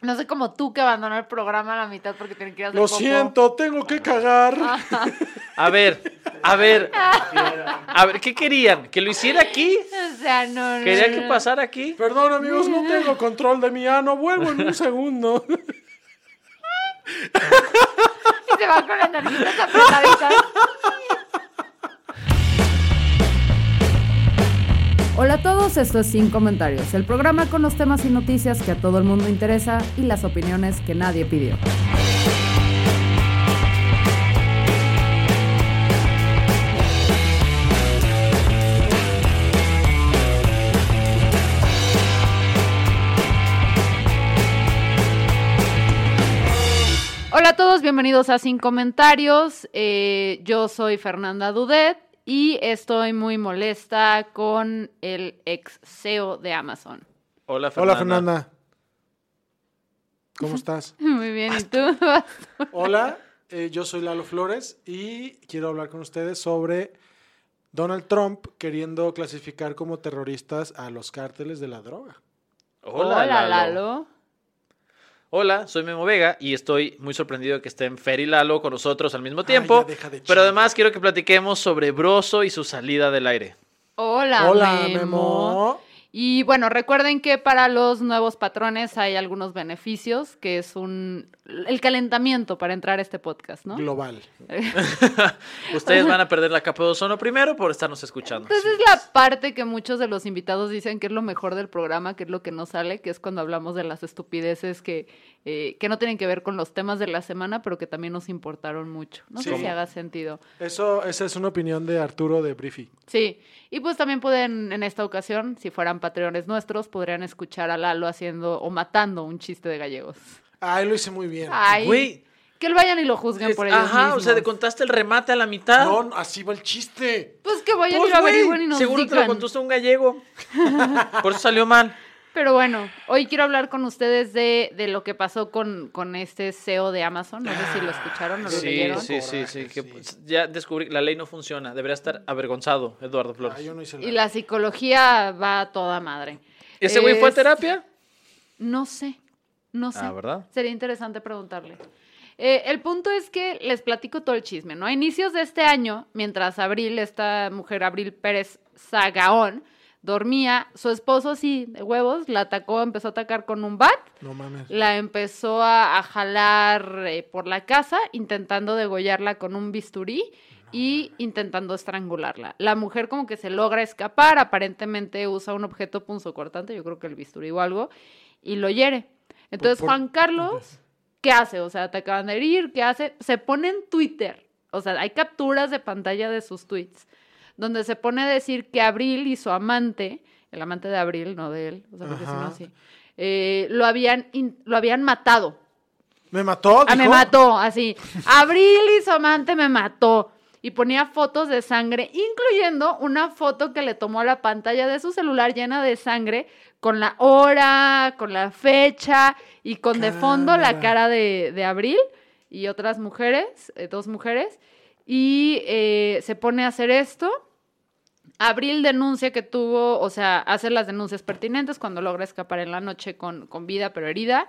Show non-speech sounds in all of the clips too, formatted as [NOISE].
No sé como tú que abandonó el programa a la mitad porque tiene que ir a hacer Lo siento, tengo que cagar. [LAUGHS] A ver, a ver. A ver, ¿qué querían? ¿Que lo hiciera aquí? O sea, no, no. ¿Quería no, que pasara aquí? Perdón, amigos, no tengo control de mi ano. Vuelvo en un [LAUGHS] segundo. Y se va con las narices apretaditas. [LAUGHS] Hola a todos, esto es Sin Comentarios, el programa con los temas y noticias que a todo el mundo interesa y las opiniones que nadie pidió. Hola a todos, bienvenidos a Sin Comentarios. Eh, yo soy Fernanda Dudet y estoy muy molesta con el ex CEO de Amazon. Hola, Fernanda. Hola, Fernanda. ¿Cómo estás? [LAUGHS] Muy bien, ¿y tú? [LAUGHS] Hola, [LAUGHS] eh, yo soy Lalo Flores y quiero hablar con ustedes sobre Donald Trump queriendo clasificar como terroristas a los cárteles de la droga. Hola, Hola, Lalo. Lalo. Hola, soy Memo Vega y estoy muy sorprendido que estén Fer y Lalo con nosotros al mismo tiempo. ya deja de pero además quiero que platiquemos sobre Broso y su salida del aire. Hola, Hola, Memo. Memo. Y bueno, recuerden que para los nuevos patrones hay algunos beneficios, que es un el calentamiento para entrar a este podcast, ¿no? Global. [LAUGHS] Ustedes van a perder la capa de ozono primero por estarnos escuchando. Entonces es la parte que muchos de los invitados dicen que es lo mejor del programa, que es lo que no sale, que es cuando hablamos de las estupideces que, eh, que no tienen que ver con los temas de la semana, pero que también nos importaron mucho. No sé si haga sentido. Eso, esa es una opinión de Arturo de Briefy. Sí, y pues también pueden, en esta ocasión, si fueran patreones nuestros, podrían escuchar a Lalo haciendo o matando un chiste de gallegos. Ay, lo hice muy bien. Ay, Güey. que lo vayan y lo juzguen Es- por ellos Ajá, o sea, mismos. te contaste el remate a la mitad. No, así va el chiste. Pues que vayan Pues, y lo averigüen y nos Seguro te lo digan. contó usted un gallego. [LAUGHS] Por eso salió mal. Pero bueno, hoy quiero hablar con ustedes de, de lo que pasó con, con este CEO de Amazon. No sé si lo escucharon o lo Sí, leyeron. sí, sí, sí, Coraje, que sí. pues, ya descubrí, la ley no funciona. Debería estar avergonzado, Eduardo Flores. Yo no hice Y la psicología va a toda madre. ¿Ese güey fue a Es- terapia? No sé, no sé. Ah, ¿verdad? Sería interesante preguntarle. Eh, el punto es que les platico todo el chisme, ¿no? A inicios de este año, mientras Abril, esta mujer Abril Pérez Zagaón, dormía, su esposo así, de huevos, la atacó, empezó a atacar con un bat, No mames. la empezó a, a jalar eh, por la casa, intentando degollarla con un bisturí y intentando estrangularla. La mujer como que se logra escapar, aparentemente usa un objeto punzocortante, yo creo que el bisturí o algo, y lo hiere. Entonces por- Juan Carlos, ¿qué hace? O sea, te acaban de herir, ¿qué hace? Se pone en Twitter, o sea, hay capturas de pantalla de sus tweets, donde se pone a decir que Abril y su amante, el amante de Abril, no de él, o sea, porque si no eh, lo, habían in- lo habían matado. ¿Me mató? Ah, me mató, así. Abril y su amante me mató. Y ponía fotos de sangre, incluyendo una foto que le tomó a la pantalla de su celular llena de sangre, con la hora, con la fecha y con de fondo la cara de, de Abril y otras mujeres, eh, dos mujeres. Y eh, se pone a hacer esto. Abril denuncia que tuvo, o sea, hace las denuncias pertinentes cuando logra escapar en la noche con, con vida pero herida.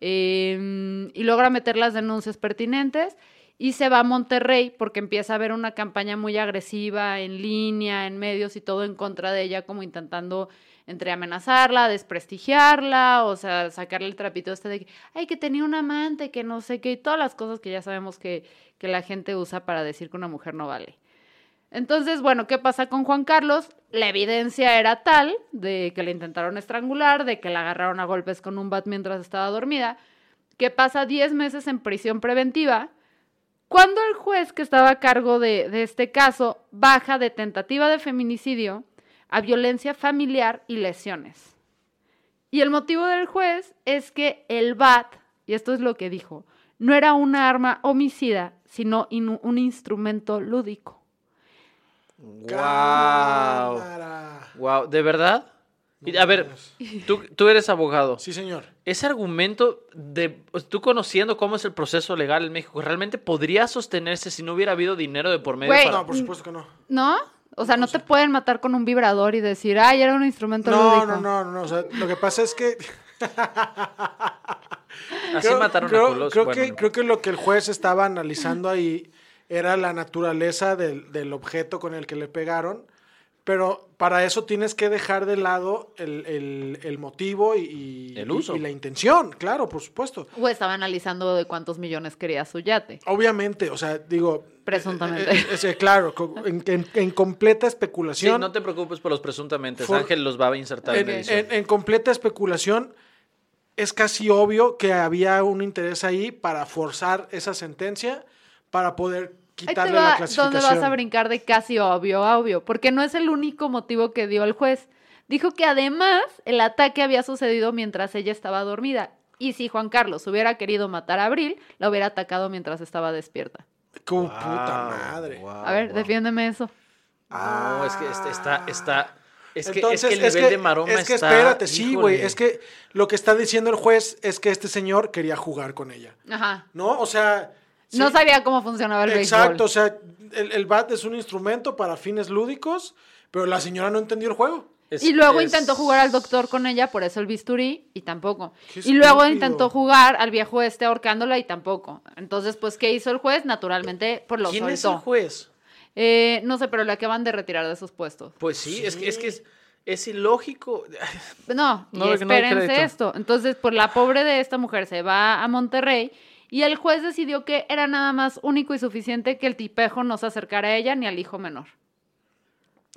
eh, y logra meter las denuncias pertinentes y se va a Monterrey porque empieza a haber una campaña muy agresiva en línea, en medios y todo en contra de ella, como intentando entre amenazarla, desprestigiarla, o sea, sacarle el trapito este de que, ay, que tenía un amante, que no sé qué, y todas las cosas que ya sabemos que, que la gente usa para decir que una mujer no vale. Entonces, bueno, ¿qué pasa con Juan Carlos? La evidencia era tal de que le intentaron estrangular, de que la agarraron a golpes con un bat mientras estaba dormida, que pasa 10 meses en prisión preventiva, cuando el juez que estaba a cargo de, de este caso baja de tentativa de feminicidio a violencia familiar y lesiones. Y el motivo del juez es que el BAT, y esto es lo que dijo, no era una arma homicida, sino un instrumento lúdico. Wow. Wow, ¿de verdad? A ver, tú, tú eres abogado. Sí, señor. Ese argumento de tú conociendo cómo es el proceso legal en México, ¿realmente podría sostenerse si no hubiera habido dinero de por medio para- No, por supuesto que no. ¿No? O sea, no te pueden matar con un vibrador y decir, ay, era un instrumento No, lúdico. no, no, no. O sea, lo que pasa es que. [LAUGHS] Así mataron creo, a Colosio. Creo, Bueno, que, no. creo que lo que el juez estaba analizando ahí era la naturaleza del, del objeto con el que le pegaron. Pero para eso tienes que dejar de lado el, el- el motivo y, y- El uso. y la intención, claro, por supuesto. O estaba analizando de cuántos millones quería su yate. Obviamente, o sea, digo. Presuntamente. eh, eh, eh, claro, en, en- en completa Sí, especulación. no te preocupes por los presuntamente. For- Ángel los va a insertar en, en, edición. en- en completa especulación, es casi obvio que había un interés ahí para forzar esa sentencia para poder Ahí te quitarle la va clasificación. donde vas a brincar de casi obvio a obvio, porque no es el único motivo que dio el juez. Dijo que además el ataque había sucedido mientras ella estaba dormida. Y si Juan Carlos hubiera querido matar a Abril, la hubiera atacado mientras estaba despierta. Como puta madre. Wow, a ver, wow. defiéndeme eso. No, es que este- está, está, es que, Entonces, es que el nivel de maroma es que está- espérate, sí, güey. Es que lo que está diciendo el juez es que este señor quería jugar con ella. Ajá. ¿No? O sea. No sabía cómo funcionaba el Exacto, o béisbol. sea, el, el bat es un instrumento para fines lúdicos, pero la señora no entendió el juego. Es- Y luego es- intentó jugar al doctor con ella, por eso el bisturí, y tampoco. Y luego intentó jugar al viejo este ahorcándola y tampoco. Entonces, pues, ¿qué hizo el juez? Naturalmente, por lo ¿Quién es el juez? Eh, no sé, pero le acaban de retirar de sus puestos. Pues sí, Es, que, es que es, es ilógico. No, No, y espérense esto. Entonces, pues la pobre de esta mujer se va a Monterrey y el juez decidió que era nada más único y suficiente que el tipejo no se acercara a ella ni al hijo menor.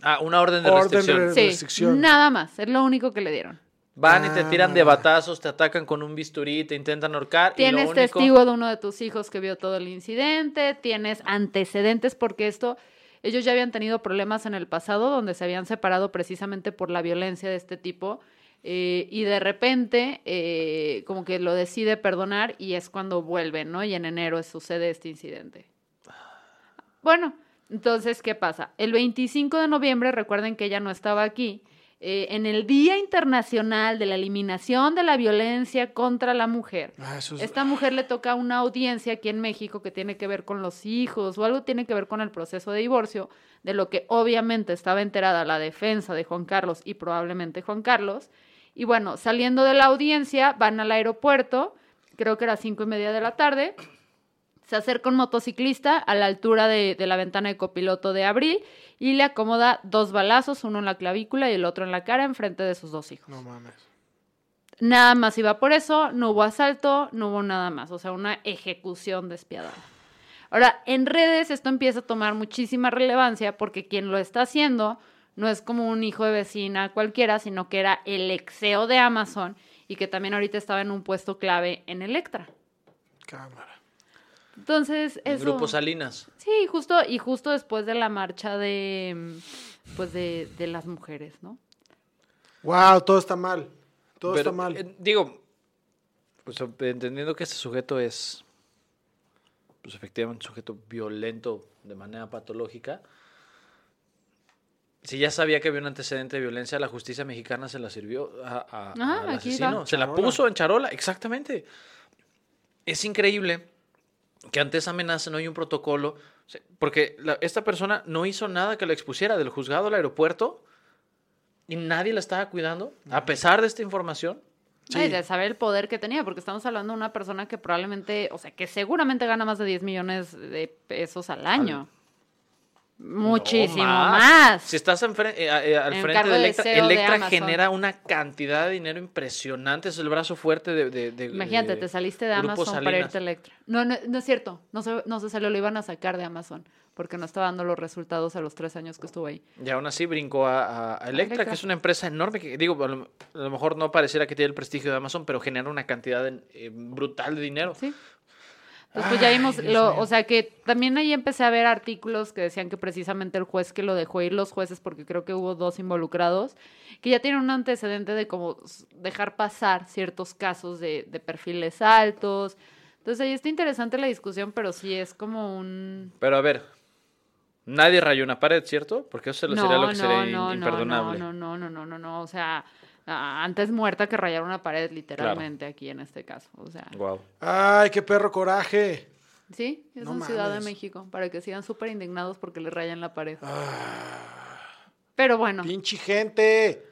Ah, una orden de Orden de restricción. Sí, restricción. nada más. Es lo único que le dieron. Van y te tiran Ah. de batazos, te atacan con un bisturí, te intentan ahorcar. y Tienes lo único- testigo de uno de tus hijos que vio todo el incidente, tienes antecedentes porque esto, ellos ya habían tenido problemas en el pasado donde se habían separado precisamente por la violencia de este tipo eh, y de repente eh, como que lo decide perdonar y es cuando vuelven, ¿no? Y en enero sucede este incidente. Bueno, entonces, ¿qué pasa? El 25 de noviembre, recuerden que ella no estaba aquí, eh, en el Día Internacional de la Eliminación de la Violencia contra la Mujer. Ah, es- Esta mujer le toca una audiencia aquí en México que tiene que ver con los hijos o algo tiene que ver con el proceso de divorcio, de lo que obviamente estaba enterada la defensa de Juan Carlos y probablemente Juan Carlos. Y bueno, saliendo de la audiencia, van al aeropuerto, creo que era cinco y media de la tarde, se acerca un motociclista a la altura de, de la ventana de copiloto de Abril y le acomoda dos balazos, uno en la clavícula y el otro en la cara, enfrente de sus dos hijos. No mames. Nada más iba por eso, no hubo asalto, no hubo nada más, o sea, una ejecución despiadada. Ahora, en redes esto empieza a tomar muchísima relevancia porque quien lo está haciendo no es como un hijo de vecina cualquiera, sino que era el exeo de Amazon y que también ahorita estaba en un puesto clave en Electra. Cámara. Entonces, El eso... Grupo Salinas. Sí, justo, y justo después de la marcha de, mm, pues de, de las mujeres, ¿no? Wow, todo está mal. Todo Pero, está mal. eh, digo, pues, entendiendo que este sujeto es, pues efectivamente un sujeto violento de manera patológica, si ya sabía que había un antecedente de violencia, la justicia mexicana se la sirvió a- a- Ajá, al aquí asesino. va. Se la puso en charola, exactamente. Es increíble que ante esa amenaza no hay un protocolo, porque la- esta persona no hizo nada que la expusiera del juzgado al aeropuerto y nadie la estaba cuidando, a pesar de esta información. Ay, de saber el poder que tenía, porque estamos hablando de una persona que probablemente, o sea, que seguramente gana más de 10 millones de pesos al año. Muchísimo No más. Si estás eh, eh, al En frente de Electra, de Electra genera una cantidad de dinero impresionante. Es el brazo fuerte de. de- de- Imagínate, te saliste de Amazon para irte a Electra. No, no, no es cierto. No se, no se salió, lo iban a sacar de Amazon porque no estaba dando los resultados a los tres años que estuvo ahí. Y aún así brincó a, a- a Electra, Electra. que es una empresa enorme que, digo, a lo, a lo mejor no pareciera que tiene el prestigio de Amazon, pero genera una cantidad de- eh, brutal de dinero. Sí. Entonces, pues ya vimos, lo, o sea que también ahí empecé a ver artículos que decían que precisamente el juez que lo dejó ir, los jueces, porque creo que hubo dos involucrados, que ya tienen un antecedente de como dejar pasar ciertos casos de, de perfiles altos. Entonces ahí está interesante la discusión, pero sí es como un... Pero a ver, nadie rayó una pared, ¿cierto? Porque eso No, sería lo que no, sería no, in- no, imperdonable. no, no, no, no, no, no, o sea, antes muerta que rayar una pared, literalmente, aquí en este caso, o sea... Wow. Ay, qué perro coraje. Sí, es No en Ciudad de. México, para que sigan súper indignados porque le rayan la pared. Ah. Pero bueno, Pinche gente.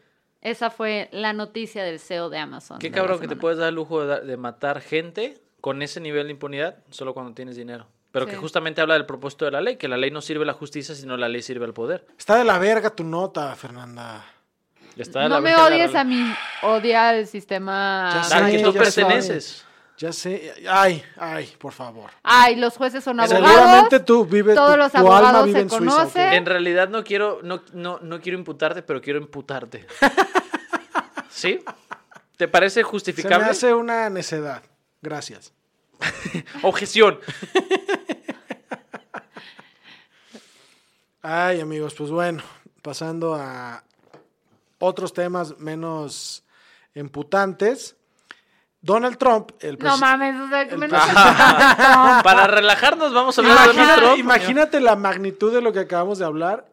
esa fue la noticia del CEO de Amazon. Qué de cabrón que te puedes dar el lujo de, matar gente con ese nivel de impunidad solo cuando tienes dinero. Pero que justamente habla del propósito de la ley, que la ley no sirve a la justicia, sino la ley sirve al poder. Está de la verga tu nota, Fernanda. Está No me la odies a mí, odia al sistema. Ya sé, Al que tú perteneces. Ya sé. Ay, ay, por favor. Ay, los jueces son abogados. Seguramente tú vives. todos tu, los tu alma abogados vive se en Suiza. En realidad no quiero, no, no, no quiero imputarte, pero quiero imputarte. [LAUGHS] ¿Sí? ¿Te parece Se me justificable? hace una necedad. Gracias. [LAUGHS] Objeción. [LAUGHS] Ay, amigos, pues bueno, pasando a otros temas menos emputantes. Donald Trump, el No mames, o sea, que me [LAUGHS] Para relajarnos vamos a hablar de Donald Imagínate, Trump. imagínate la magnitud de lo que acabamos de hablar.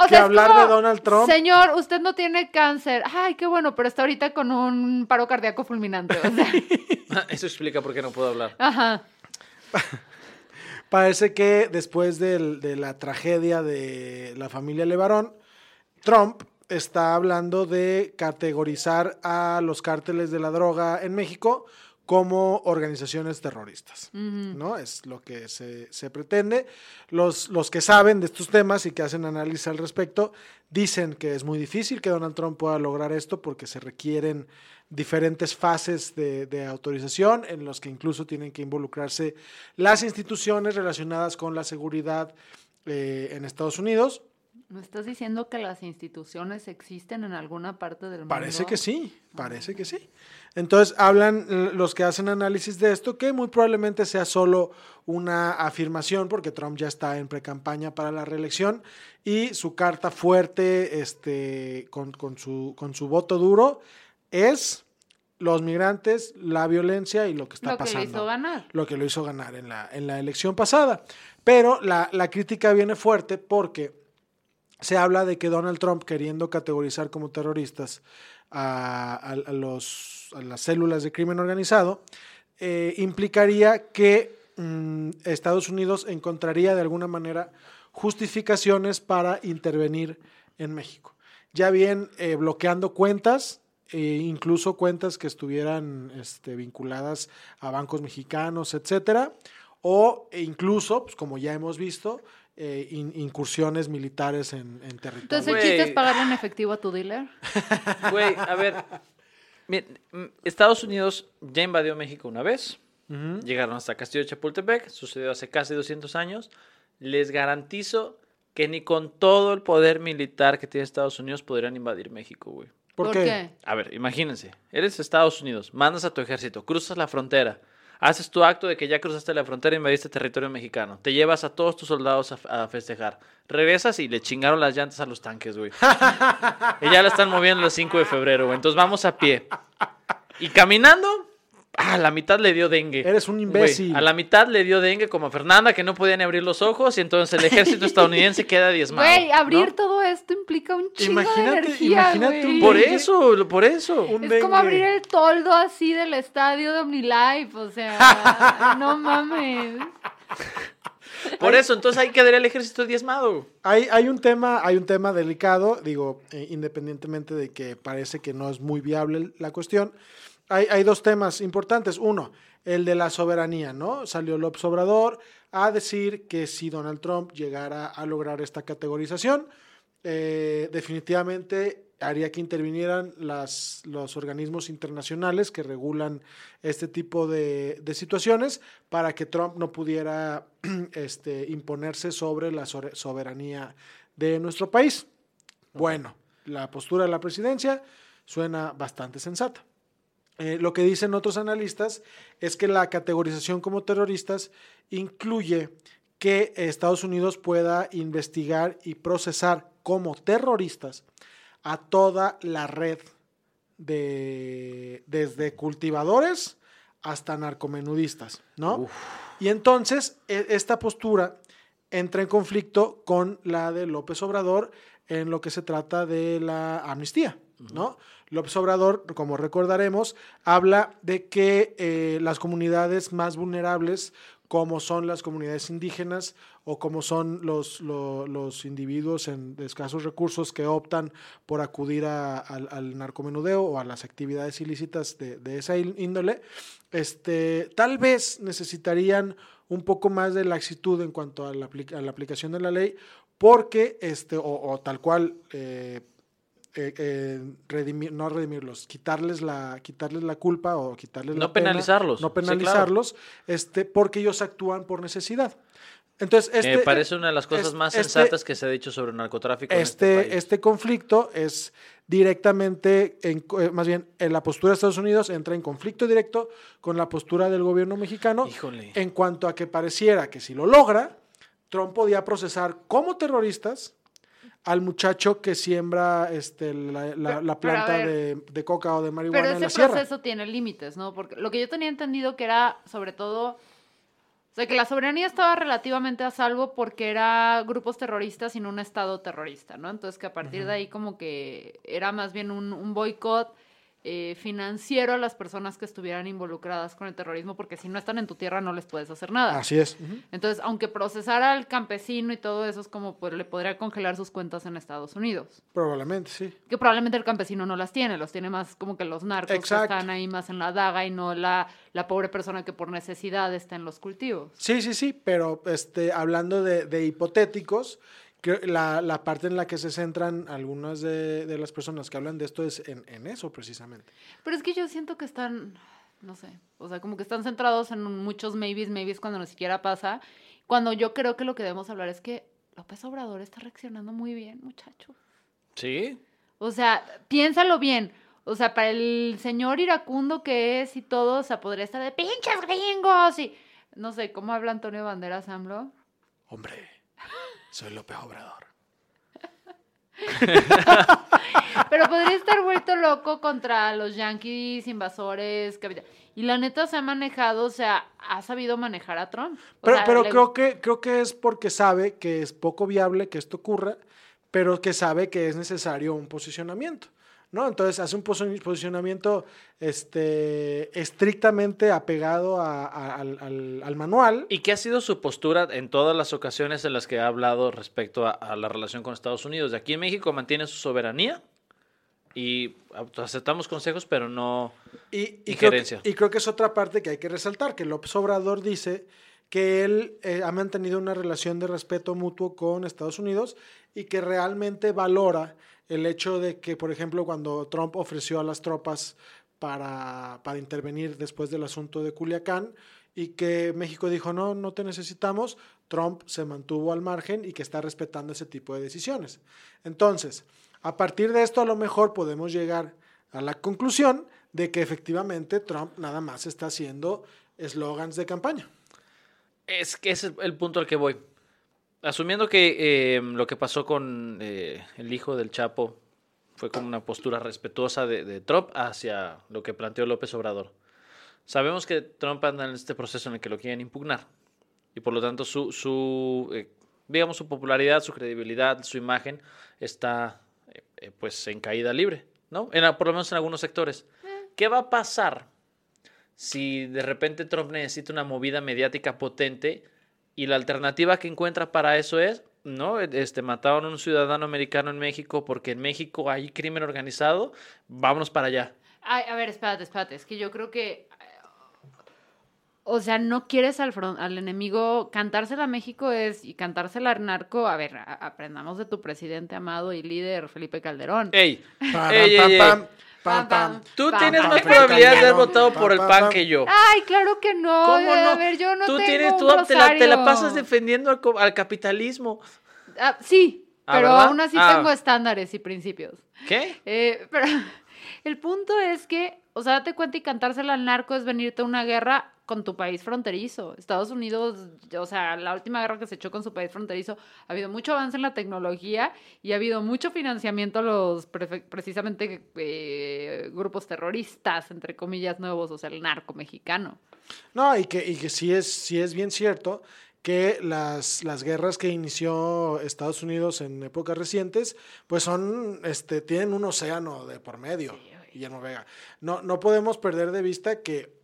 O que es hablar como, de Donald Trump. Señor, usted no tiene cáncer. Ay, qué bueno, pero está ahorita con un paro cardíaco fulminante. O sea, [LAUGHS] Eso explica por qué no puedo hablar. ajá. [LAUGHS] Parece que después del- de la tragedia de la familia Levarón, Trump está hablando de categorizar a los cárteles de la droga en México como organizaciones terroristas, ¿no? Es lo que se, se pretende. Los, los que saben de estos temas y que hacen análisis al respecto dicen que es muy difícil que Donald Trump pueda lograr esto porque se requieren diferentes fases de, de autorización en los que incluso tienen que involucrarse las instituciones relacionadas con la seguridad eh, en Estados Unidos. ¿Me estás diciendo que las instituciones existen en alguna parte del mundo? Parece que sí, parece que sí. Entonces hablan eh, los que hacen análisis de esto que muy probablemente sea solo una afirmación porque Trump ya está en precampaña para la reelección y su carta fuerte este, con, con su, con su voto duro es los migrantes, la violencia y lo que está Lo que pasando. hizo ganar. Lo que lo hizo ganar en la, en la elección pasada. Pero la, la crítica viene fuerte porque se habla de que Donald Trump, queriendo categorizar como terroristas a, los, a las células de crimen organizado, eh, implicaría que mm, Estados Unidos encontraría de alguna manera justificaciones para intervenir en México. Ya bien eh, bloqueando cuentas, e incluso cuentas que estuvieran este, vinculadas a bancos mexicanos, etcétera, o e incluso, pues, como ya hemos visto, eh, in- incursiones militares en, en territorio. Entonces, el chiste es pagarle en efectivo a tu dealer. [LAUGHS] Güey, a ver. Miren, mm, Estados Unidos ya invadió México una vez. Llegaron hasta Castillo de Chapultepec. Sucedió hace casi 200 años. Les garantizo que ni con todo el poder militar que tiene Estados Unidos podrían invadir México, güey. ¿Por, qué? A ver, imagínense, eres Estados Unidos, mandas a tu ejército, cruzas la frontera, haces tu acto de que ya cruzaste la frontera y invadiste territorio mexicano, te llevas a todos tus soldados a, a festejar, regresas y le chingaron las llantas a los tanques, güey. [LAUGHS] y ya la están moviendo el 5 de febrero, güey. Entonces vamos a pie. Y caminando, a la mitad le dio dengue. Eres un imbécil. a la mitad le dio dengue como a Fernanda, que no podía ni abrir los ojos, y entonces el ejército [LAUGHS] estadounidense queda diezmado. Güey, abrir ¿no? todo esto implica un chingo Imagínate- de energía, imagínate un Por dengue. eso, por eso. Un Es como abrir el toldo así del estadio de OmniLife, o sea, [LAUGHS] no mames. Por eso, entonces ahí quedaría el ejército diezmado. Hay, hay, un tema, hay un tema delicado, digo, eh, independientemente de que parece que no es muy viable la cuestión. Hay, hay dos temas importantes. Uno, el de la soberanía, ¿no? Salió López Obrador a decir que si Donald Trump llegara a lograr esta categorización, eh, definitivamente haría que intervinieran las, los organismos internacionales que regulan este tipo de, de situaciones para que Trump no pudiera [CLEARS THROAT] este, imponerse sobre la soberanía de nuestro país. Bueno, la postura de la presidencia suena bastante sensata. Eh, lo que dicen otros analistas es que la categorización como terroristas incluye que Estados Unidos pueda investigar y procesar como terroristas a toda la red de desde cultivadores hasta narcomenudistas, ¿no? Y entonces e- esta postura entra en conflicto con la de López Obrador en lo que se trata de la amnistía, ¿no? López Obrador, como recordaremos, habla de que eh, las comunidades más vulnerables, como son las comunidades indígenas o como son los, lo- los individuos en escasos recursos que optan por acudir al, narcomenudeo o a las actividades ilícitas de, de esa ín- índole, este, tal vez necesitarían un poco más de laxitud en cuanto a la, aplicación de la ley, porque, este, o, o tal cual, eh, eh, eh, redimir- no redimirlos, quitarles la, quitarles la culpa o quitarles No la pena, penalizarlos, no sí, claro. penalizarlos, este, porque ellos actúan por necesidad. Entonces, este, Me parece una de las cosas es- más este- sensatas que se ha dicho sobre el narcotráfico en este, este, país. este conflicto es directamente, en eh, más bien, en la postura de Estados Unidos entra en conflicto directo con la postura del gobierno mexicano Híjole. en cuanto a que pareciera que si lo logra, Trump podía procesar como terroristas al muchacho que siembra este, la, la- Pero- la planta ver. de, de coca o de marihuana Pero en la ese sierra. proceso tiene límites, ¿no? Porque lo que yo tenía entendido que era, sobre todo, o sea, que la soberanía estaba relativamente a salvo porque era grupos terroristas y no un estado terrorista, ¿no? Entonces que a partir de ahí como que era más bien un, un boicot eh, financiero a las personas que estuvieran involucradas con el terrorismo, porque si no están en tu tierra no les puedes hacer nada. Así es. Entonces, aunque procesara al campesino y todo eso, es como pues, le podría congelar sus cuentas en Estados Unidos. Probablemente, sí. Que probablemente el campesino no las tiene, los tiene más como que los narcos Exacto. que están ahí más en la daga y no la, la pobre persona que por necesidad está en los cultivos. Sí, sí, sí, pero este, hablando de, de hipotéticos, la, la parte en la que se centran algunas de, de las personas que hablan de esto es en, en eso precisamente. Pero es que yo siento que están, no sé, o sea, como que están centrados en muchos maybes, maybes cuando ni siquiera pasa. Cuando yo creo que lo que debemos hablar es que López Obrador está reaccionando muy bien, muchacho. Sí. O sea, piénsalo bien. O sea, para el señor iracundo que es y todo, o sea, podría estar de pinches gringos y no sé, ¿cómo habla Antonio Banderas AMLO? Hombre, soy López Obrador. [LAUGHS] Pero podría estar vuelto loco contra los yanquis invasores. Y la neta se ha manejado, o sea, ha sabido manejar a Trump. O Pero, sea, pero le- creo, que, creo que es porque sabe que es poco viable que esto ocurra, pero que sabe que es necesario un posicionamiento. ¿No? Entonces hace un posi- posicionamiento este, estrictamente apegado a- a- al, al- al manual. ¿Y qué ha sido su postura en todas las ocasiones en las que ha hablado respecto a, a la relación con Estados Unidos? De aquí en México mantiene su soberanía y aceptamos consejos, pero no Y, y creo que, injerencia. y creo que es otra parte que hay que resaltar, que López Obrador dice que él eh, ha mantenido una relación de respeto mutuo con Estados Unidos y que realmente valora el hecho de que, por ejemplo, cuando Trump ofreció a las tropas para, para intervenir después del asunto de Culiacán y que México dijo, no, no te necesitamos, Trump se mantuvo al margen y que está respetando ese tipo de decisiones. Entonces, a partir de esto a lo mejor podemos llegar a la conclusión de que efectivamente Trump nada más está haciendo eslogans de campaña. Es que ese es el punto al que voy. Asumiendo que eh, lo que pasó con eh, el hijo del Chapo fue como una postura respetuosa de, de Trump hacia lo que planteó López Obrador. Sabemos que Trump anda en este proceso en el que lo quieren impugnar. Y por lo tanto su, eh, digamos, su popularidad, su credibilidad, su imagen está pues en caída libre, ¿no? En, por lo menos en algunos sectores. ¿Qué va a pasar si de repente Trump necesita una movida mediática potente y la alternativa que encuentra para eso es, no, este mataron a un ciudadano americano en México porque en México hay crimen organizado, vámonos para allá. Ay, a ver, espérate, espérate. Es que yo creo que. eh, O sea, no quieres al, fron- al enemigo. Cantársela a México es. Y cantársela al narco. A ver, a- aprendamos de tu presidente amado y líder, Felipe Calderón. Ey, Pam, ey, pam, ey, ey. Pam, pam, pam. Tú Pam, tienes pam, más pam, probabilidad de haber votado pam, por el PAN que yo. Ay, claro que no. ¿Cómo A no? ver, yo no tú tengo tienes, un tú te la, te la pasas defendiendo al, capitalismo. Ah, sí, Ah, pero ¿verdad? aún así Ah. tengo estándares y principios. ¿Qué? Eh, pero [LAUGHS] El punto es que, o sea, date cuenta y cantársela al narco es venirte a una guerra con tu país fronterizo. Estados Unidos, o sea, la última guerra que se echó con su país fronterizo, ha habido mucho avance en la tecnología y ha habido mucho financiamiento a los precisamente eh, grupos terroristas, entre comillas, nuevos, o sea, el narco mexicano. No, y que, y que sí, es, sí es bien cierto que las, las guerras que inició Estados Unidos en épocas recientes, pues son, este, tienen un océano de por medio, Guillermo Vega. No, no podemos perder de vista que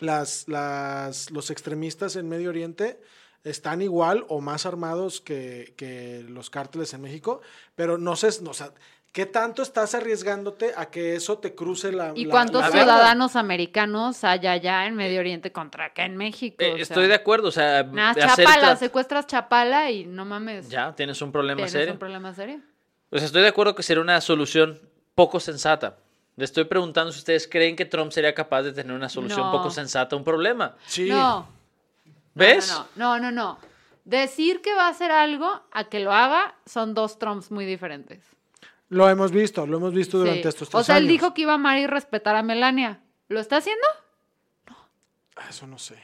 las, las, los extremistas en Medio Oriente están igual o más armados que, que los cárteles en México, pero no sé, no, o sea, ¿qué tanto estás arriesgándote a que eso te cruce la... ¿Y la- cuántos la- ciudadanos americanos hay allá en Medio Oriente contra acá en México? Eh, O sea, estoy de acuerdo, o sea, Nada, de hacer Chapala, tra- secuestras Chapala y no mames. Ya, tienes un problema tienes serio. un problema serio. Sea, estoy de acuerdo que sería una solución poco sensata. Le estoy preguntando si ustedes creen que Trump sería capaz de tener una solución No. poco sensata a un problema. Sí. No. ¿Ves? No, no, no, no, no. Decir que va a hacer algo a que lo haga son dos Trumps muy diferentes. Lo hemos visto, lo hemos visto durante Sí. estos tres O sea, él años. dijo que iba a amar y respetar a Melania. ¿Lo está haciendo? Ah, Eso no sé.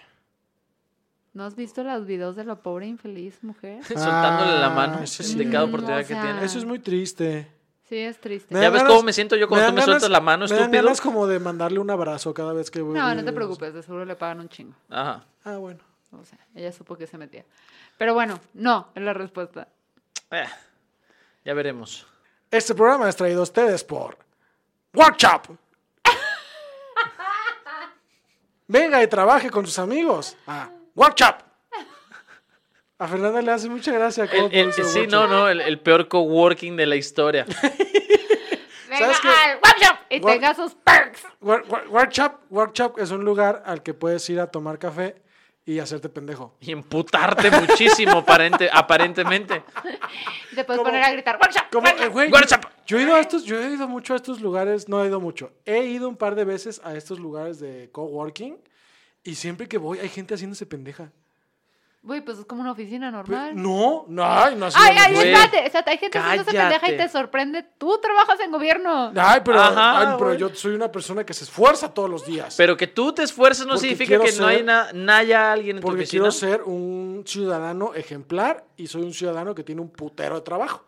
¿No has visto los videos de la pobre infeliz mujer? [LAUGHS] Soltándole la Ah, mano sí, de cada Mm, oportunidad o que tiene. Eso es muy triste. Sí, es triste. ¿Ya ves ganas- cómo me siento yo cuando me tú me sueltas la mano, Me dan estúpido? ganas como de mandarle un abrazo cada vez que voy. No, no te preocupes, de seguro le pagan un chingo. Ajá. Ah, bueno. O sea, ella supo que se metía. Pero bueno, no, es la respuesta. Eh, ya veremos. Este programa es traído a ustedes por Workshop. [LAUGHS] Venga y trabaje con sus amigos. Ah, Workshop. A Fernanda le hace mucha gracia. El- el- sí, no, no, el, el peor coworking de la historia. [LAUGHS] Venga al workshop y Wor- tenga sus perks. Wor- wor- Workshop, workshop es un lugar al que puedes ir a tomar café y hacerte pendejo. Y emputarte muchísimo, [LAUGHS] aparente- aparentemente. Te puedes poner a gritar, workshop, Como, workshop". güey, Workshop. yo he ido a estos, yo he ido mucho a estos lugares, no he ido mucho. He ido un par de veces a estos lugares de coworking y siempre que voy hay gente haciéndose pendeja. Güey, pues es como una oficina normal. No, no, ay, no así Ay, no ay, güey. espérate, espérate, hay gente haciéndose Cállate. pendeja y te sorprende. Tú trabajas en gobierno. Ay, pero, Ajá, ay, pero yo soy una persona que se esfuerza todos los días. Pero que tú te esfuerces no Porque significa que no, ser- hay na- no haya alguien en tu porque oficina. quiero ser un ciudadano ejemplar y soy un ciudadano que tiene un putero de trabajo.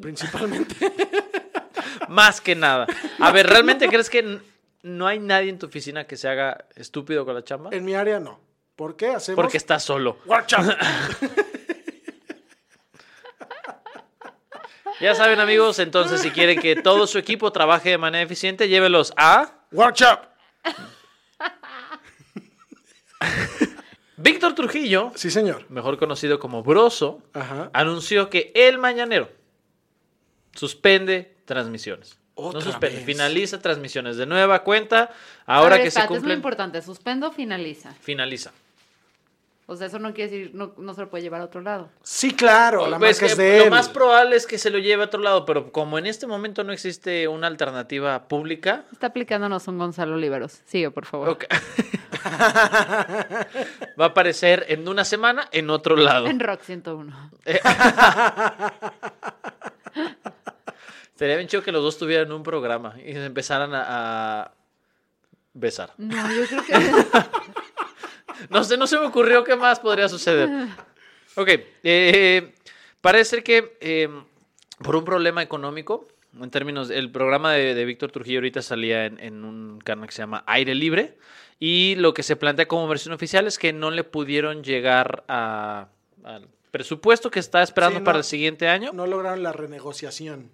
Principalmente. [LAUGHS] Más que nada. A ver, ¿realmente crees que no hay nadie en tu oficina que se haga estúpido con la chamba? en mi área no. ¿Por qué hacemos? Porque estás solo. Workshop. [LAUGHS] Ya saben, amigos, entonces si quieren que todo su equipo trabaje de manera eficiente, llévelos a Workshop. [LAUGHS] Víctor Trujillo, Sí, señor. mejor conocido como Broso, Ajá. anunció que el mañanero suspende transmisiones. Otra no suspende, vez. finaliza transmisiones de nueva cuenta. Ahora ver, que se espérate, Es muy importante, suspendo, finaliza. finaliza. O sea, eso no quiere decir, no, no se lo puede llevar a otro lado. Sí, claro, la Pues marca es de lo él. más probable es que se lo lleve a otro lado, pero como en este momento no existe una alternativa pública, Está aplicándonos un Gonzalo Oliveros. Sigue, por favor. [LAUGHS] va a aparecer en una semana en otro lado. En Rock 101. [LAUGHS] Sería bien chido que los dos tuvieran un programa y se empezaran a, a besar. No, yo creo que... [LAUGHS] No sé, no se me ocurrió qué más podría suceder. Ok, eh, parece que eh, por un problema económico, en términos, el programa de, de Víctor Trujillo ahorita salía en, en un canal que se llama Aire Libre y lo que se plantea como versión oficial es que no le pudieron llegar a- al presupuesto que está esperando Sí, no. para el siguiente año. No lograron la renegociación.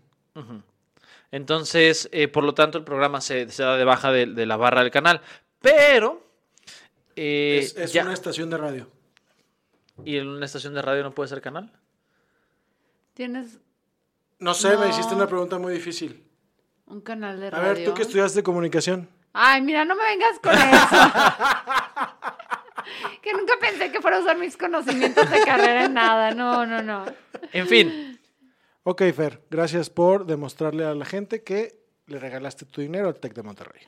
Entonces, eh, por lo tanto, el programa se, se da de baja de, de la barra del canal. Pero... eh, es es ya- una estación de radio. ¿Y en una estación de radio no puede ser canal? Tienes No sé, me hiciste una pregunta muy difícil. un canal de A radio. ver, tú que estudiaste comunicación. Ay, mira, no me vengas con eso. [LAUGHS] que nunca pensé que fuera a usar mis conocimientos de carrera en nada. No, no, no. En fin, Ok, Fer, gracias por demostrarle a la gente que le regalaste tu dinero al TEC de Monterrey.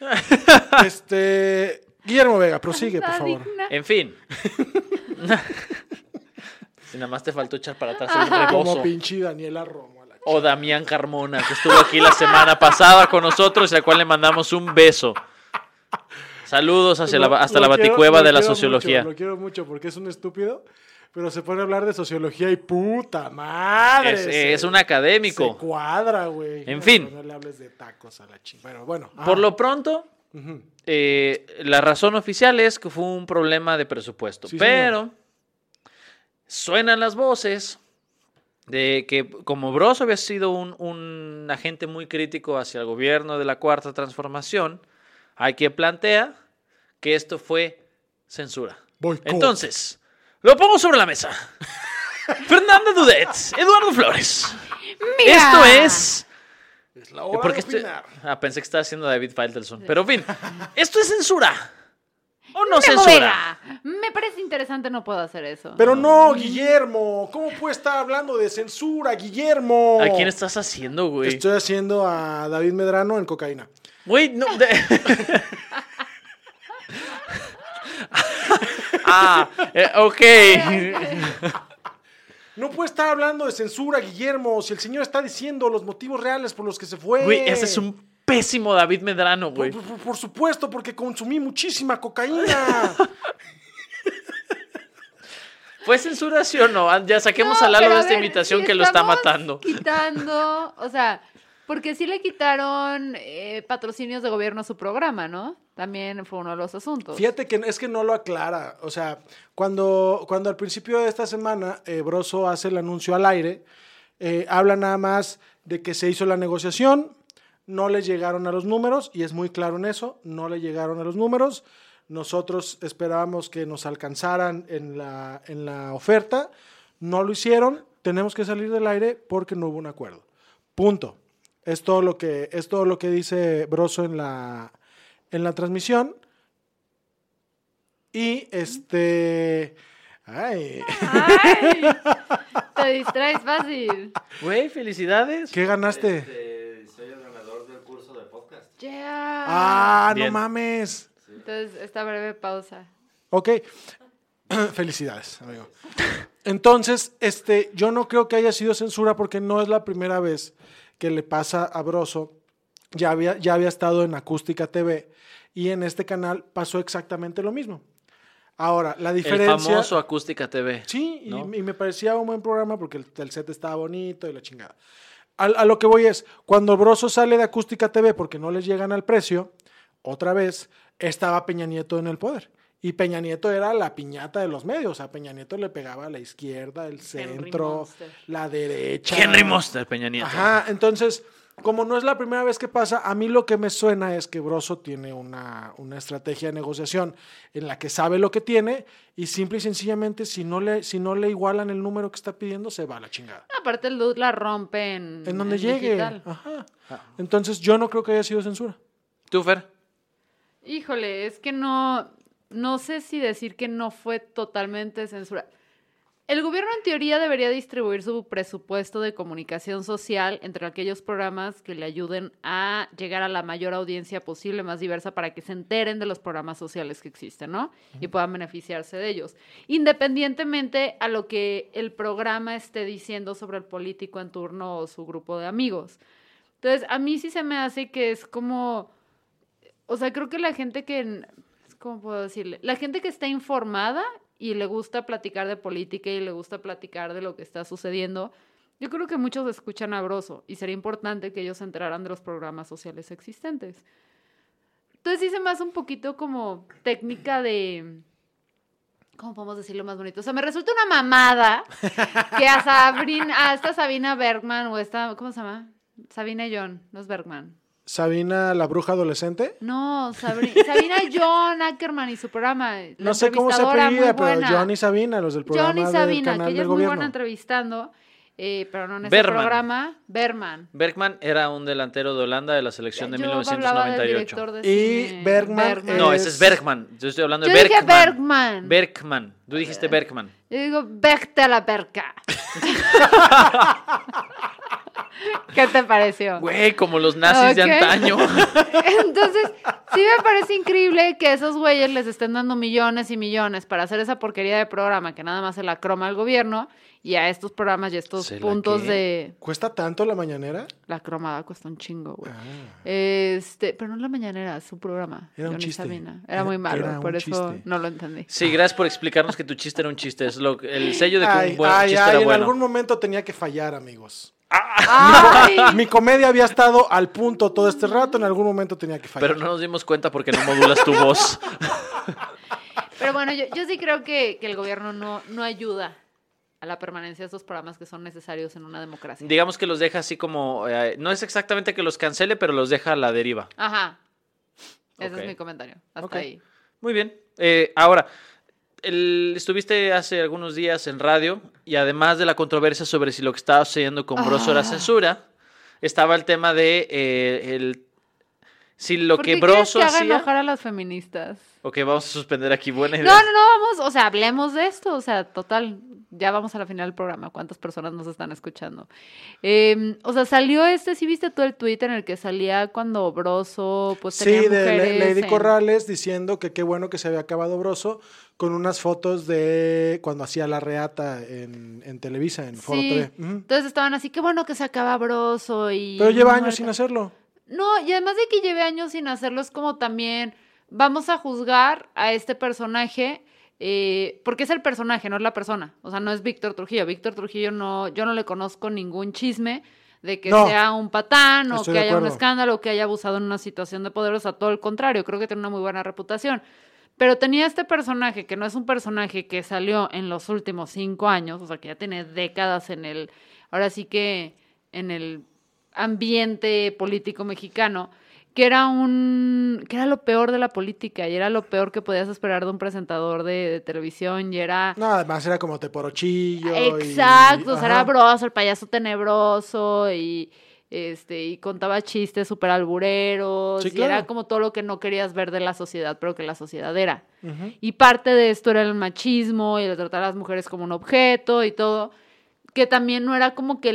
[LAUGHS] este, Guillermo Vega, prosigue, por favor. digna. en fin. [LAUGHS] si nada más te faltó echar para atrás el Como rebozo. pinche Daniela Romo a la o Damián Carmona, que estuvo aquí la semana pasada con nosotros y al cual le mandamos un beso. Saludos hacia la- hasta la quiero- baticueva de la sociología. mucho, lo quiero mucho porque es un estúpido, pero se pone a hablar de sociología y puta madre. Es- se- es un académico. Se cuadra, güey. En No, fin. No le hables de tacos a la chingada. Pero bueno. Por ajá. lo pronto, eh, la razón oficial es que fue un problema de presupuesto. Sí, pero suenan las voces de que como Broso había sido un, un agente muy crítico hacia el gobierno de la Cuarta Transformación, hay quien plantea que esto fue censura. Entonces, lo pongo sobre la mesa. [LAUGHS] Fernanda Dudet, Eduardo Flores. Mira. Esto es... Es la hora Porque de estoy-. Ah, pensé que estaba haciendo David Faitelson. Pero en fin, ¿esto es censura? ¿O no Memo censura? Me parece interesante, no puedo hacer eso. Pero no, Guillermo. ¿Cómo puede estar hablando de censura, Guillermo? ¿A quién estás haciendo, güey? Estoy haciendo a David Medrano en cocaína. Güey, no. de- [LAUGHS] [LAUGHS] ah, eh, ok. No puede estar hablando de censura, Guillermo, si el señor está diciendo los motivos reales por los que se fue. Güey, ese es un pésimo David Medrano, Por, güey. por- por supuesto, porque consumí muchísima cocaína. [LAUGHS] ¿Fue censura sí o no? Ah, Ya saquemos No, a Lalo de esta ver, invitación si que lo está matando. Quitando, o sea, porque sí le quitaron eh, patrocinios de gobierno a su programa, ¿no? También fue uno de los asuntos. Fíjate que es que no lo aclara. O sea, cuando, cuando al principio de esta semana eh, hace el anuncio al aire, eh, habla nada más de que se hizo la negociación, no le llegaron a los números, y es muy claro en eso, no le llegaron a los números. Nosotros esperábamos que nos alcanzaran en la, en la oferta, no lo hicieron, tenemos que salir del aire porque no hubo un acuerdo. Punto. Es todo lo que, es todo lo que dice Broso en la, en la transmisión. Y este. Ay, ¡Ay! Te distraes fácil. Güey, felicidades. ¿qué ganaste? Este, soy el ganador del curso de podcast. Yeah. Ah, Bien. no mames. Entonces, esta breve pausa. Ok. [CLEARS THROAT] Felicidades, amigo. Entonces, este, yo no creo que haya sido censura porque no es la primera vez que le pasa a Broso. Ya había, ya había estado en Acústica TV y en este canal pasó exactamente lo mismo. Ahora, la El diferencia. famoso Acústica TV. Sí, y- ¿no? y, me parecía un buen programa porque el, el set estaba bonito y la chingada. Al- a lo que voy es, cuando Broso sale de Acústica TV porque no les llegan al precio, otra vez estaba Peña Nieto en el poder. Y Peña Nieto era la piñata de los medios. A Peña Nieto le pegaba a la izquierda, el centro, la derecha. Henry Monster, Peña Nieto. Ajá, entonces, como no es la primera vez que pasa, a mí lo que me suena es que Broso tiene una, una estrategia de negociación en la que sabe lo que tiene y simple y sencillamente si no le, si no le igualan el número que está pidiendo, se va a la chingada. Aparte, el dude la rompe en. En donde en llegue. digital. Ajá. Entonces yo no creo que haya sido censura. ¿Tú, Fer? Híjole, es que no, no sé si decir que no fue totalmente censura. El gobierno en teoría debería distribuir su presupuesto de comunicación social entre aquellos programas que le ayuden a llegar a la mayor audiencia posible, más diversa, para que se enteren de los programas sociales que existen, ¿no? Y puedan beneficiarse de ellos. Independientemente a lo que el programa esté diciendo sobre el político en turno o su grupo de amigos. Entonces, a mí sí se me hace que es como o sea, creo que la gente que, ¿cómo puedo decirle? La gente que está informada y le gusta platicar de política y le gusta platicar de lo que está sucediendo, yo creo que muchos escuchan a Broso y sería importante que ellos se enteraran de los programas sociales existentes. Entonces me hace un poquito como técnica de... ¿Cómo podemos decirlo más bonito? O sea, me resulta una mamada que a Sabrina, a esta Sabina Bergman o esta, ¿cómo se llama? Sabina John, no es Bergman. Sabina, la bruja adolescente. No, Sabri- Sabina John Ackerman y su programa. la No sé cómo se apellida, pero. John y Sabina, los del programa John y del Sabina, canal que ella es muy gobierno. buena entrevistando, eh, pero no en este Berman. programa. Berman. Bergman era un delantero de Holanda de la selección de Yo hablaba del 1998. director de Y cine, Bergman No, es- ese es Bergman. Yo estoy hablando Yo de dije Bergman. Bergman. Bergman. Tú dijiste Bergman. Yo digo, vete a la perca. [LAUGHS] [LAUGHS] [LAUGHS] ¿Qué te pareció? Güey, como los nazis de antaño. [LAUGHS] Entonces, sí me parece increíble que esos güeyes les estén dando millones y millones para hacer esa porquería de programa que nada más se la croma al gobierno y a estos programas y estos ¿Se la puntos de... ¿Cuesta tanto la mañanera? La cromada cuesta un chingo, güey. Ah. Este, pero no la mañanera, es su programa. Era un chiste. Sabina. Era, Era- muy malo, era por eso chiste. no lo entendí. Sí, gracias por explicarnos que tu chiste era un chiste. Es lo, el sello de que Ay, un buen ay, chiste ay, era en bueno. algún momento tenía que fallar, amigos. Mi comedia había estado al punto todo este rato, en algún momento tenía que fallar. Pero no nos dimos cuenta porque no modulas tu voz. Pero bueno, yo, yo sí creo que, que el gobierno no, no ayuda a la permanencia de estos programas que son necesarios en una democracia. Digamos que los deja así como. eh, no es exactamente que los cancele, pero los deja a la deriva. Ajá. Ese es mi comentario. Hasta ahí. Muy bien. Eh, ahora, el- estuviste hace algunos días en radio y además de la controversia sobre si lo que estaba sucediendo con Broso Ah. era censura, estaba el tema de eh, el, si lo ¿Por que qué Broso que haga hacía. enojar a las feministas? Ok, vamos a suspender aquí. Buena idea. No, no, no, vamos, o sea, hablemos de esto, o sea, total, ya vamos a la final del programa, ¿cuántas personas nos están escuchando? Eh, o sea, salió este, ¿sí viste todo el tweet en el que salía cuando Broso, pues Sí, tenía de mujeres Lady en- Corrales diciendo que qué bueno que se había acabado Broso con unas fotos de cuando hacía la reata en, en Televisa, en Foro Sí, TV. Ujú. entonces estaban así, qué bueno que se acaba Broso y... Pero lleva muerta". años sin hacerlo. No, y además de que lleve años sin hacerlo, es como también vamos a juzgar a este personaje, eh, porque es el personaje, no es la persona. O sea, no es Víctor Trujillo. Víctor Trujillo no, yo no le conozco ningún chisme de que No. sea un patán o que haya un escándalo o que haya abusado en una situación de poder. O sea, todo el contrario, creo que tiene una muy buena reputación. Pero tenía este personaje que no es un personaje que salió en los últimos cinco años, o sea, que ya tiene décadas en el, ahora sí que en el ambiente político mexicano, que era un, que era lo peor de la política y era lo peor que podías esperar de un presentador de, de televisión y era... No, además era como teporochillo. y- Exacto, o sea, era broso, el payaso tenebroso y este y contaba chistes súper albureros Sí, y era como todo lo que no querías ver de la sociedad, pero que la sociedad era. Y parte de esto era el machismo y el tratar a las mujeres como un objeto y todo, que también no era como que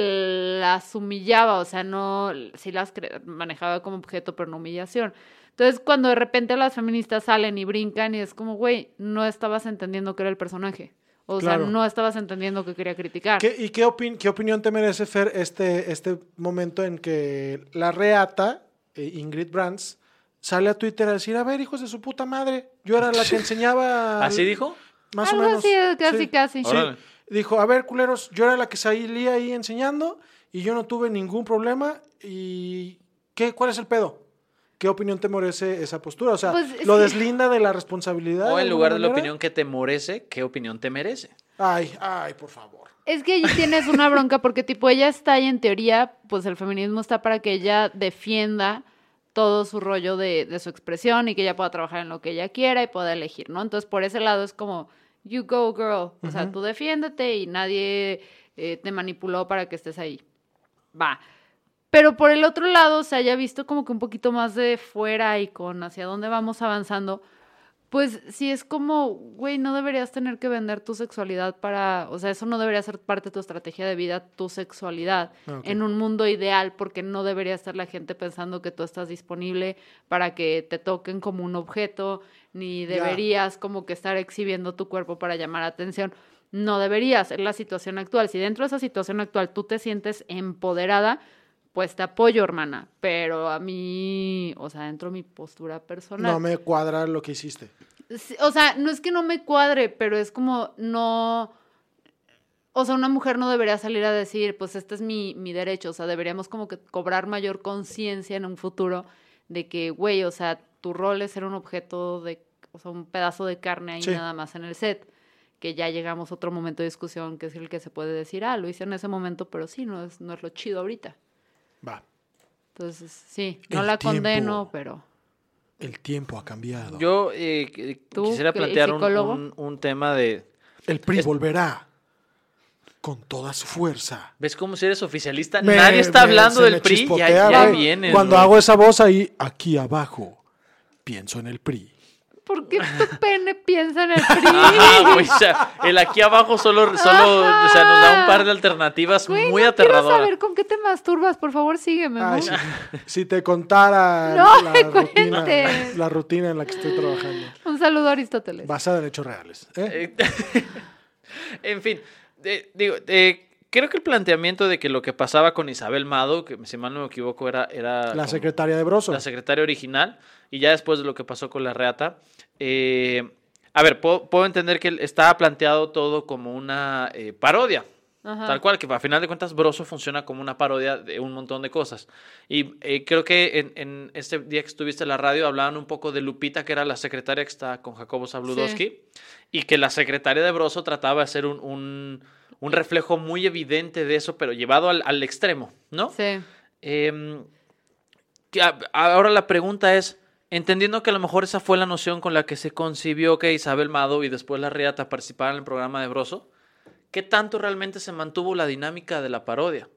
las humillaba, o sea, no, sí las manejaba como objeto, pero no humillación. Entonces, cuando de repente las feministas salen y brincan y es como, güey, no estabas entendiendo que era el personaje. O Claro. sea, no estabas entendiendo que quería criticar. ¿Qué- ¿Y qué, opin- qué opinión te merece, Fer, este, este momento en que la reata, eh, Ingrid Brands, sale a Twitter a decir, a ver, hijos de su puta madre, yo era la que [LAUGHS] enseñaba... ¿Así dijo? Más Algo o menos. así, casi, casi. Sí. Dijo, a ver, culeros, yo era la que salía ahí enseñando y yo no tuve ningún problema. ¿Y qué, cuál es el pedo? ¿Qué opinión te merece esa postura? O sea, Pues, es ¿lo deslinda de la responsabilidad? O en lugar de la manera? opinión que te merece, ¿qué opinión te merece? Ay, ay, por favor. Es que ahí tienes una bronca porque tipo ella está ahí en teoría, pues el feminismo está para que ella defienda todo su rollo de, de su expresión y que ella pueda trabajar en lo que ella quiera y pueda elegir, ¿no? Entonces por ese lado es como, you go girl, o sea, tú defiéndete y nadie eh, te manipuló para que estés ahí. Va. Pero por el otro lado, se haya visto como que un poquito más de fuera y con hacia dónde vamos avanzando, pues sí es como, güey, no deberías tener que vender tu sexualidad para, o sea, eso no debería ser parte de tu estrategia de vida, tu sexualidad, Ok. en un mundo ideal, porque no debería estar la gente pensando que tú estás disponible para que te toquen como un objeto, ni deberías como que estar exhibiendo tu cuerpo para llamar atención. No deberías, es la situación actual. Si dentro de esa situación actual tú te sientes empoderada, pues te apoyo, hermana. Pero a mí, o sea, dentro de mi postura personal. No me cuadra lo que hiciste. O sea, no es que no me cuadre, pero es como no. O sea, una mujer no debería salir a decir, pues este es mi, mi derecho. O sea, deberíamos como que cobrar mayor conciencia en un futuro de que, güey, o sea, tu rol es ser un objeto de, o sea, un pedazo de carne ahí Sí. nada más en el set. Que ya llegamos a otro momento de discusión que es el que se puede decir, ah, lo hice en ese momento, pero sí, no es, no es lo chido ahorita. Va. Entonces, sí, no El la tiempo. condeno, pero. El tiempo ha cambiado. Yo eh, qu- ¿Tú, quisiera plantear un, un- un tema de... El PRI Es- volverá con toda su fuerza. ¿Ves cómo si eres oficialista? Me- Nadie está me- hablando del PRI. Ya, ya vienes. Cuando hago esa voz ahí, aquí abajo, pienso en el PRI. ¿por qué tu pene piensa en el [LAUGHS] PRI? Ajá, güey, o sea, el aquí abajo solo, solo o sea, nos da un par de alternativas Güey, muy no quiero aterradoras. saber con qué te masturbas, por favor, sígueme. Ay, si, [LAUGHS] si te contara No la, me rutina, la rutina en la que estoy trabajando, Un saludo a Aristóteles. basada en hechos reales. ¿eh? Eh, [LAUGHS] en fin, eh, digo, eh, creo que el planteamiento de que lo que pasaba con Isabel Mado, que si mal no me equivoco era, era La secretaria de Broso. la secretaria original, y ya después de lo que pasó con la reata, eh, a ver, puedo, puedo entender que estaba planteado todo como una eh, parodia. Ajá. Tal cual, que a final de cuentas Broso funciona como una parodia de un montón de cosas. Y eh, creo que en, en este día que estuviste en la radio hablaban un poco de Lupita, que era la secretaria que está con Jacobo Zabludowski, y que la secretaria de Broso trataba de hacer un, un- un reflejo muy evidente de eso, pero llevado al, al extremo, ¿no? Sí. Em, que a- ahora la pregunta es, entendiendo que a lo mejor esa fue la noción con la que se concibió que Isabel Mado y después la Riata participaran en el programa de Broso, ¿qué tanto realmente se mantuvo la dinámica de la parodia?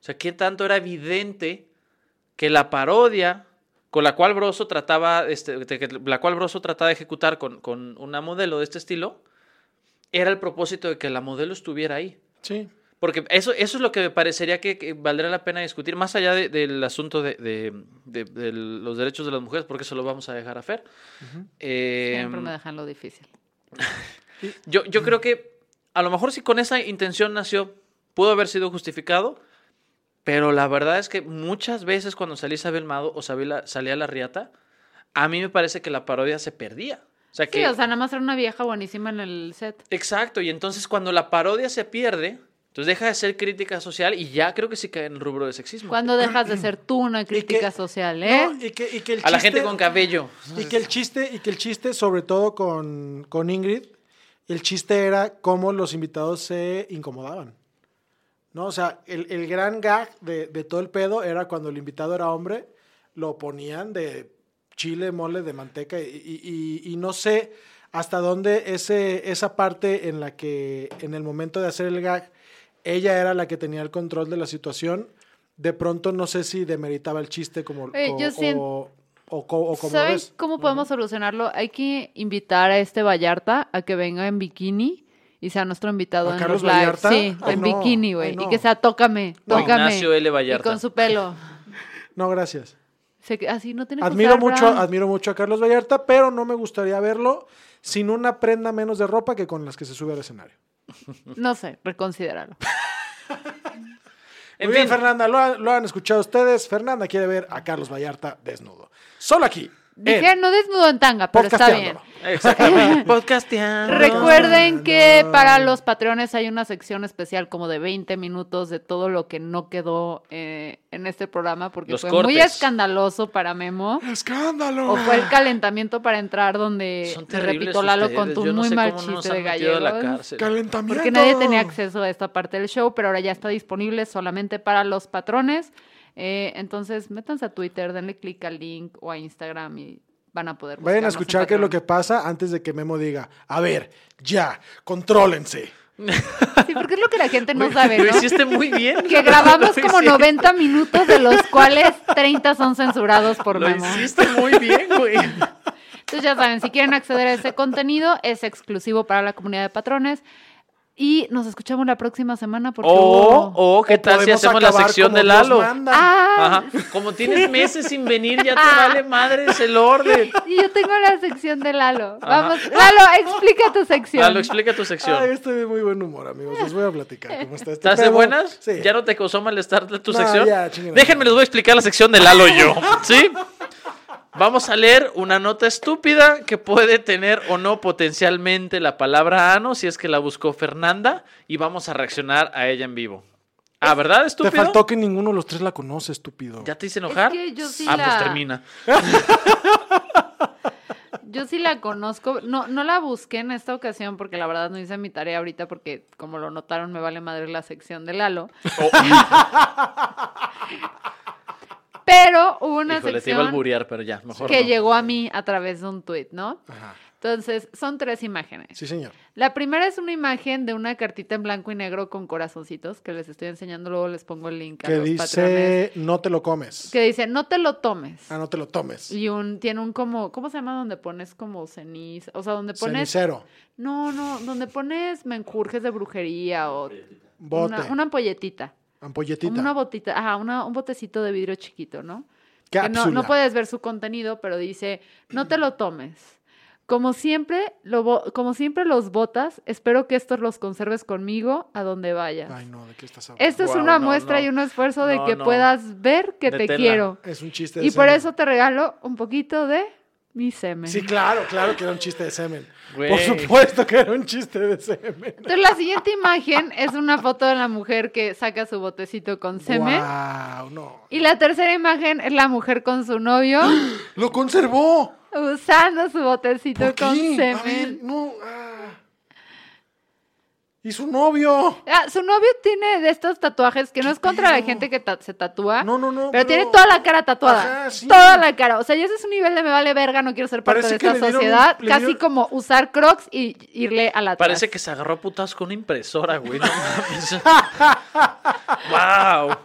O sea, ¿qué tanto era evidente que la parodia con la cual Broso trataba, este, la cual Broso trataba de ejecutar con, con una modelo de este estilo, era el propósito de que la modelo estuviera ahí? Sí. Porque eso, eso es lo que me parecería que, que valdría la pena discutir, más allá de- del asunto de, de- de- de los derechos de las mujeres, porque eso lo vamos a dejar a Fer. Eh, Siempre me dejan lo difícil. [LAUGHS] yo, yo creo que a lo mejor si con esa intención nació, pudo haber sido justificado, pero la verdad es que muchas veces cuando salía Isabel Mado o salía, la Riata, a mí me parece que la parodia se perdía. O sea, Sí, o sea, nada más era una vieja buenísima en el set. Exacto, y entonces cuando la parodia se pierde, entonces deja de ser crítica social y ya creo que sí cae en el rubro de sexismo. ¿Cuándo [CLEARS THROAT] dejas de ser tú una crítica social, eh? No, y que, y que el A la chiste- gente con cabello. Y que el chiste, y que el chiste, sobre todo con, con Ingrid, el chiste era cómo los invitados se incomodaban. ¿No? O sea, el, el gran gag de, de todo el pedo era cuando el invitado era hombre, lo ponían de chile, mole, de manteca, y, y- no sé hasta dónde ese, esa parte en la que, en el momento de hacer el gag, ella era la que tenía el control de la situación. De pronto no sé si demeritaba el chiste como, o, yo sien- o, o co- o como ¿Saben ves. cómo podemos solucionarlo? Hay que invitar a este Vallarta a que venga en bikini y sea nuestro invitado ¿A en Carlos los lives. Vallarta? Sí, Ay, en no, bikini, güey. no. Y que sea tócame, No. tócame. Ignacio L. Y Vallarta. con su pelo. No, gracias. Se- así no tiene que Admiro usar mucho, admiro mucho a Carlos Vallarta, pero no me gustaría verlo sin una prenda menos de ropa que con las que se sube al escenario. No sé, reconsidéralo. [LAUGHS] En Muy bien, fin. Fernanda, lo, han- lo han escuchado ustedes. Fernanda quiere ver a Carlos Vallarta desnudo. Solo aquí. Dije en no desnudo en tanga, pero está bien. Exactamente. [LAUGHS] Podcasteando. Recuerden que para los patrones hay una sección especial como de 20 minutos de todo lo que no quedó eh, en este programa porque Los fue muy escandaloso para Memo. ¡Escándalo! O fue el calentamiento para entrar donde, Son te terribles repito, Lalo ustedes. contó Yo un no muy sé mal cómo no nos chiste de cárcel. ¡Calentamiento! Porque nadie tenía acceso a esta parte del show, pero ahora ya está disponible solamente para los patrones. Eh, entonces, métanse a Twitter, denle clic al link o a Instagram y van a poder Vayan a escuchar qué es lo que pasa antes de que Memo diga, a ver, ya, contrólense. Sí, porque es lo que la gente no sabe, Lo hiciste muy bien. Que grabamos [LAUGHS] como hiciste- 90 minutos, de los cuales 30 son censurados por Lo Memo. hiciste muy bien, güey. Entonces ya saben, si quieren acceder a ese contenido, es exclusivo para la comunidad de patrones. Y nos escuchamos la próxima semana porque O, hubo- o, ¿qué tal si hacemos la sección de Lalo? ¡Ah! Ajá. Como tienes meses sin venir, ya te vale madres el orden. Y yo tengo la sección de Lalo. Vamos, Lalo, explica tu sección. Lalo, explica tu sección. Ay, estoy de muy buen humor, amigos. Les voy a platicar cómo está este ¿Estás de buenas? Sí. ¿Ya no te causó malestar de tu No, sección? ya, Déjenme, les voy a explicar la sección de Lalo y yo. ¿Sí? Vamos a leer una nota estúpida que puede tener o no potencialmente la palabra ano, si es que la buscó Fernanda, y vamos a reaccionar a ella en vivo. Ah, ¿verdad, Te estúpido? faltó que ninguno de los tres la conoce, estúpido. ¿Ya te hice enojar? Es que yo sí ah, la- pues termina. [LAUGHS] Yo sí la conozco. No, no la busqué en esta ocasión porque la verdad no hice mi tarea ahorita porque, como lo notaron, me vale madre la sección de Lalo. Oh, [LAUGHS] Pero hubo una híjole, te iba a sección alburear, pero ya, mejor que no. llegó a mí a través de un tuit, ¿no? Entonces, son tres imágenes. Sí, señor. La primera es una imagen de una cartita en blanco y negro con corazoncitos, que les estoy enseñando, luego les pongo el link a Que los dice, patrones. no te lo comes. Que dice, no te lo tomes. Ah, no te lo tomes. Y un, tiene un como, ¿cómo se llama? Donde pones como ceniza, o sea, donde pones... Cenicero, No, no, donde pones menjurjes de brujería o bote, una, una ampolletita. Ampolletita. Una botita, ajá, una- un botecito de vidrio chiquito, ¿no? Que no, no puedes ver su contenido, pero dice, no te lo tomes. Como siempre, lo como siempre los botas, espero que estos los conserves conmigo a donde vayas. Ay, no, ¿de qué estás hablando? Esto es Guau, una no, muestra no. y un esfuerzo de que no. puedas ver que te quiero. Es un chiste de Y por eso te regalo un poquito de mi semen. Sí, claro, claro que era un chiste de semen. Güey. Por supuesto que era un chiste de semen. Entonces, la siguiente imagen es una foto de la mujer que saca su botecito con semen. Wow, no. Y la tercera imagen es la mujer con su novio [GASPS] ¡Lo conservó! usando su botecito ¿Por con qué? A ver, semen. no. ah. ¿Y su novio? Ah, su novio tiene de estos tatuajes que no es contra la gente que ta- se tatúa. No, no, no, Pero, pero- tiene toda la cara tatuada. Ajá, sí. Toda la cara. O sea, ya ese es un nivel de me vale verga, no quiero ser parte Parece de esta un- sociedad. Casi dieron- como usar crocs y irle a la Parece que se agarró a putas con una impresora, güey. No [LAUGHS] mames. [LAUGHS] ¡Wow!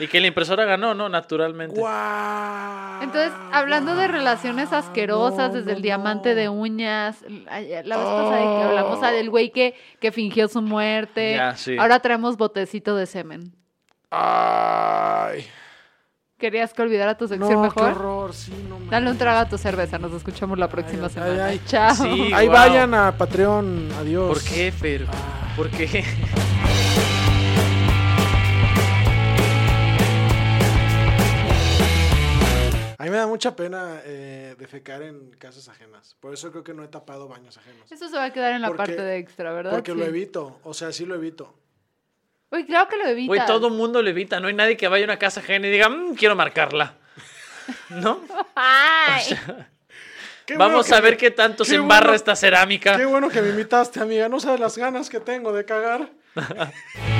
Y que la impresora ganó, ¿no? Naturalmente. ¡Guau! Entonces, hablando de relaciones asquerosas, no, desde el diamante no. de uñas, la vez pasada de que hablamos ah, del güey que, que fingió su muerte. Ya, sí. Ahora traemos botecito de semen. Ay. ¿Querías que olvidara tu sección No, qué mejor? horror, sí, no mames. Dale un trago a tu cerveza, nos escuchamos la próxima ay, semana. ay. Chao. Sí. Ahí Wow. vayan a Patreon, adiós. ¿Por qué, Fer? ¿Por qué? [LAUGHS] A mí me da mucha pena eh, defecar en casas ajenas. Por eso creo que no he tapado baños ajenos. Eso se va a quedar en la Porque- parte de extra, ¿verdad? Porque lo evito. O sea, sí lo evito. Uy, claro que lo evitas. Güey, todo mundo lo evita. No hay nadie que vaya a una casa ajena y diga, "Mm, quiero marcarla. [LAUGHS] ¿No? Ay. [LAUGHS] Vamos a ver me- qué tanto se embarra bueno- esta cerámica. Qué bueno que me invitaste, amiga. No sabes las ganas que tengo de cagar. [LAUGHS]